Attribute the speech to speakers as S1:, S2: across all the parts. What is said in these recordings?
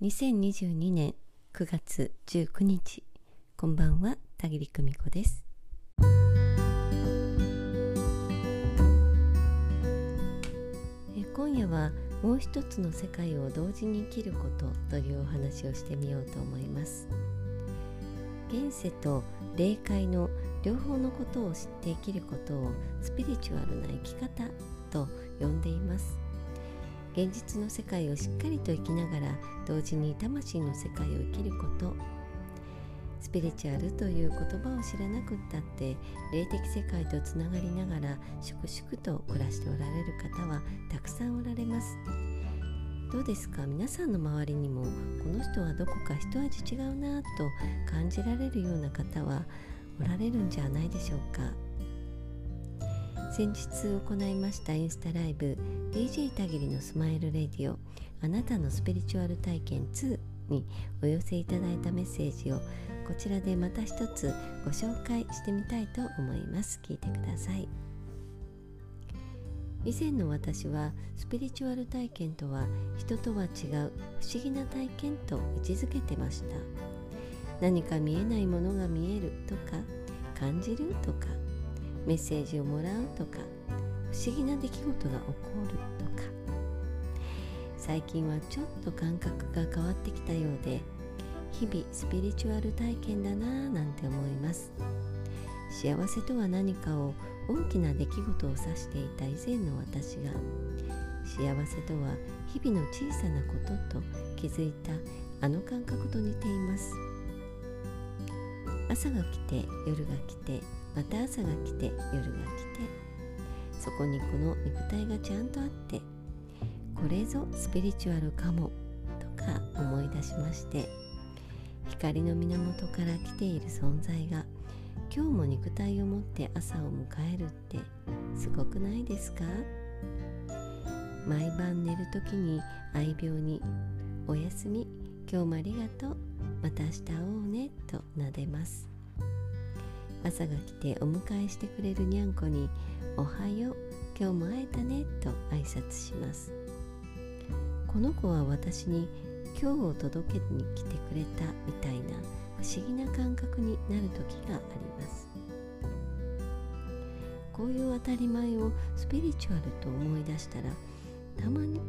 S1: 2022年9月19日こんばんは田切久美子です。今夜はもう一つの世界を同時に生きることというお話をしてみようと思います。現世と霊界の両方のことを知って生きることをスピリチュアルな生き方と呼んでいます。現実の世界をしっかりと生きながら同時に魂の世界を生きること。スピリチュアルという言葉を知らなくったって霊的世界とつながりながら粛々と暮らしておられる方はたくさんおられます。どうですか？皆さんの周りにもこの人はどこか一味違うなと感じられるような方はおられるんじゃないでしょうか？先日行いましたインスタライブ DJ たぎりのスマイルレディオあなたのスピリチュアル体験2にお寄せいただいたメッセージをこちらでまた一つご紹介してみたいと思います。聞いてください。以前の私はスピリチュアル体験とは人とは違う不思議な体験と位置づけてました。何か見えないものが見えるとか感じるとかメッセージをもらうとか不思議な出来事が起こるとか。最近はちょっと感覚が変わってきたようで日々スピリチュアル体験だなぁなんて思います。幸せとは何かを大きな出来事を指していた以前の私が幸せとは日々の小さなことと気づいたあの感覚と似ています。朝が来て夜が来てまた朝が来て夜が来て。そこにこの肉体がちゃんとあってこれぞスピリチュアルかもとか思い出しまして。光の源から来ている存在が今日も肉体を持って朝を迎えるってすごくないですか？毎晩寝る時に愛病に「おやすみ今日もありがとうまた明日会おうね」と撫でます。朝が来てお迎えしてくれるにゃんこに「おはよう今日も会えたね」と挨拶します。この子は私に今日を届けに来てくれたみたいな不思議な感覚になる時があります。こういう当たり前をスピリチュアルと思い出したらたまに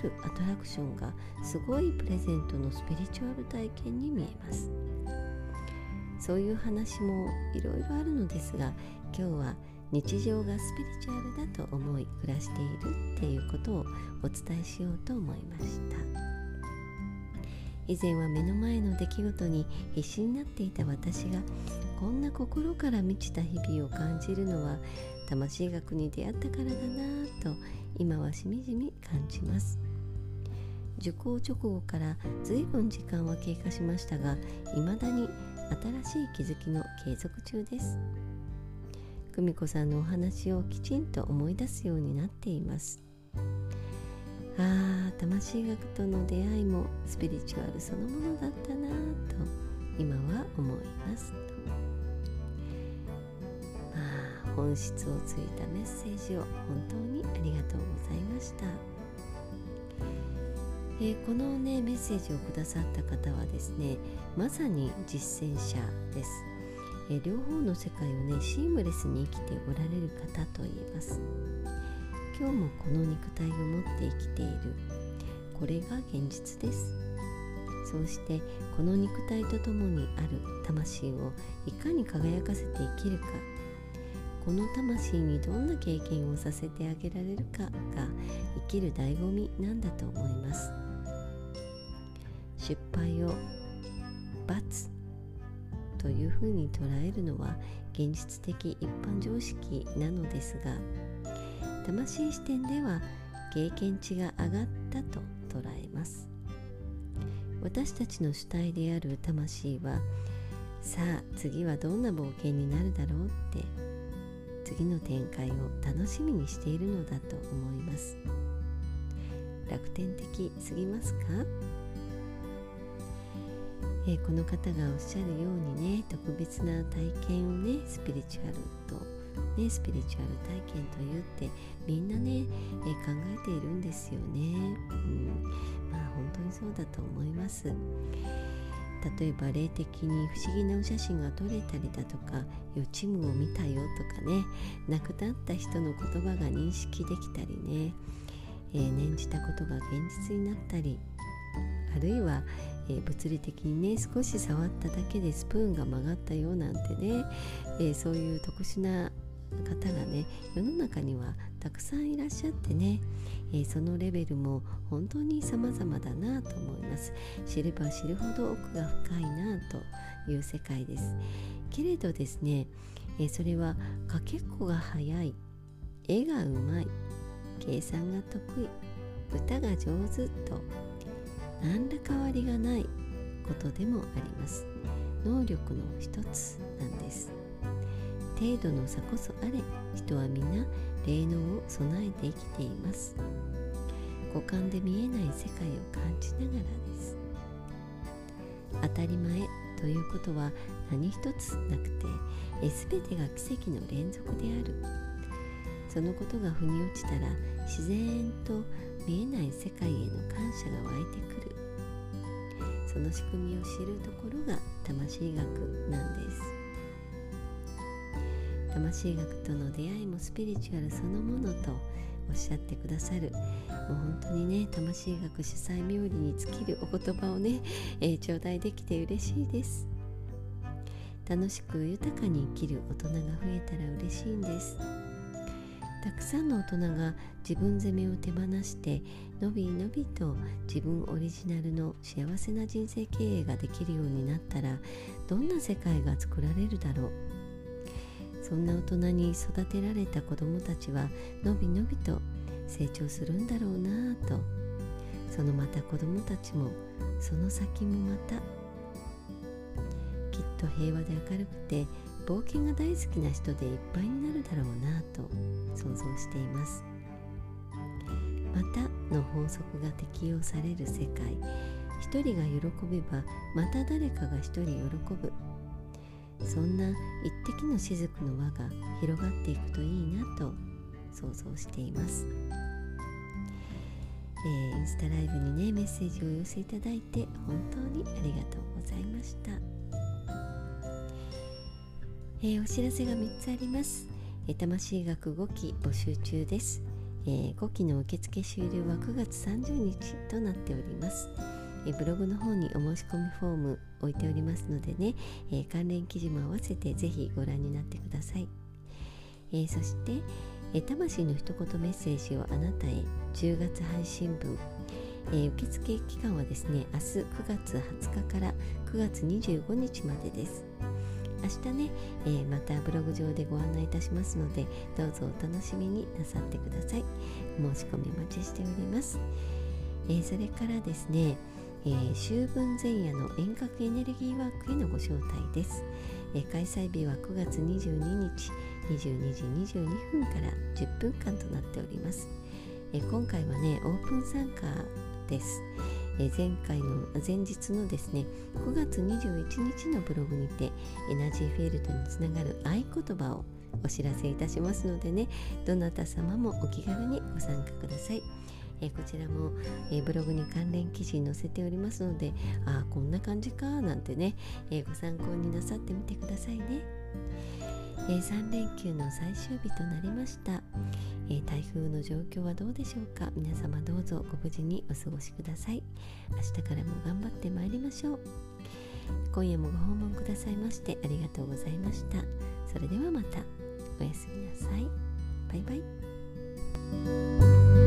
S1: 来るアトラクションがすごいプレゼントのスピリチュアル体験に見えます。そういう話もいろいろあるのですが今日は日常がスピリチュアルだと思い暮らしているっていうことをお伝えしようと思いました。以前は目の前の出来事に必死になっていた私がこんな心から満ちた日々を感じるのは魂学に出会ったからだなぁと今はしみじみ感じます。受講直後から随分時間は経過しましたが未だに新しい気づきの継続中です。久美子さんのお話をきちんと思い出すようになっています。ああ魂学との出会いもスピリチュアルそのものだったなぁと今は思います。まあ本質をついたメッセージを本当にありがとうございました、えー、このねメッセージをくださった方はですねまさに実践者です。え両方の世界をねシームレスに生きておられる方と言えます。今日もこの肉体を持って生きている。これが現実です。そうしてこの肉体とともにある。魂をいかに輝かせて生きるか。この魂にどんな経験をさせてあげられるかが生きる醍醐味なんだと思います。失敗を罰というふうに捉えるのは現実的一般常識なのですが魂視点では経験値が上がったと捉えます。私たちの主体である魂はさあ次はどんな冒険になるだろうって次の展開を楽しみにしているのだと思います。楽天的すぎますか？えー、この方がおっしゃるようにね特別な体験をねスピリチュアルと、ね、スピリチュアル体験と言ってみんなね、えー、考えているんですよね、うん。まあ、本当にそうだと思います。例えば霊的に不思議なお写真が撮れたりだとか予知夢を見たよとかね亡くなった人の言葉が認識できたりね、えー、念じたことが現実になったりあるいは、えー、物理的にね少し触っただけでスプーンが曲がったよなんてね、えー、そういう特殊な方がね世の中にはたくさんいらっしゃってね、えー、そのレベルも本当に様々だなと思います。知れば知るほど奥が深いなという世界です。けれどですね、えー、それはかけっこが早い。絵がうまい。計算が得意。歌が上手と何ら変わりがないことでもあります。能力の一つなんです。程度の差こそあれ人は皆霊能を備えて生きています。五感で見えない世界を感じながらです。当たり前ということは何一つなくて全てが奇跡の連続である。そのことが腑に落ちたら自然と見えない世界への感謝が湧いてくる。その仕組みを知るところが魂学なんです魂学との出会いもスピリチュアルそのものとおっしゃってくださるもう本当にね魂学主催冥利に尽きるお言葉をね、えー、頂戴できて嬉しいです。楽しく豊かに生きる大人が増えたら嬉しいんです。たくさんの大人が自分責めを手放してのびのびと自分オリジナルの幸せな人生経営ができるようになったらどんな世界が作られるだろう。そんな大人に育てられた子供たちはのびのびと成長するんだろうなぁと。そのまた子供たちもその先もまたきっと平和で明るくて冒険が大好きな人でいっぱいになるだろうなと想像しています。またの法則が適用される世界一人が喜べばまた誰かが一人喜ぶ。そんな一滴の雫の輪が広がっていくといいなと想像しています、えー、インスタライブにねメッセージをお寄せいただいて本当にありがとうございました、えー、お知らせが3つあります、えー、魂学5期募集中です、えー、5期の受付終了は9月30日となっております。えブログの方にお申し込みフォーム置いておりますのでね、えー、関連記事も合わせてぜひご覧になってください、えー、そして、え魂の一言メッセージをあなたへ。10月配信分。え受付期間はですね明日9月20日から9月25日までです。明日ね、えー、またブログ上でご案内いたしますのでどうぞお楽しみになさってください。申し込みお待ちしております、えー、それからですねえー、秋分前夜の遠隔エネルギーワークへのご招待です、え、開催日は9月22日22時22分から10分間となっております、え、今回はねオープン参加です、前回の前日のですね9月21日のブログにてエナジーフィールドにつながる合言葉をお知らせいたしますのでねどなた様もお気軽にご参加ください。え、こちらも、え、ブログに関連記事載せておりますのでああこんな感じかなんてね、え、ご参考になさってみてくださいね、え3連休の最終日となりました、え台風の状況はどうでしょうか？皆様どうぞご無事にお過ごしください。明日からも頑張ってまいりましょう。今夜もご訪問くださいましてありがとうございました。それではまた。おやすみなさい。バイバイ。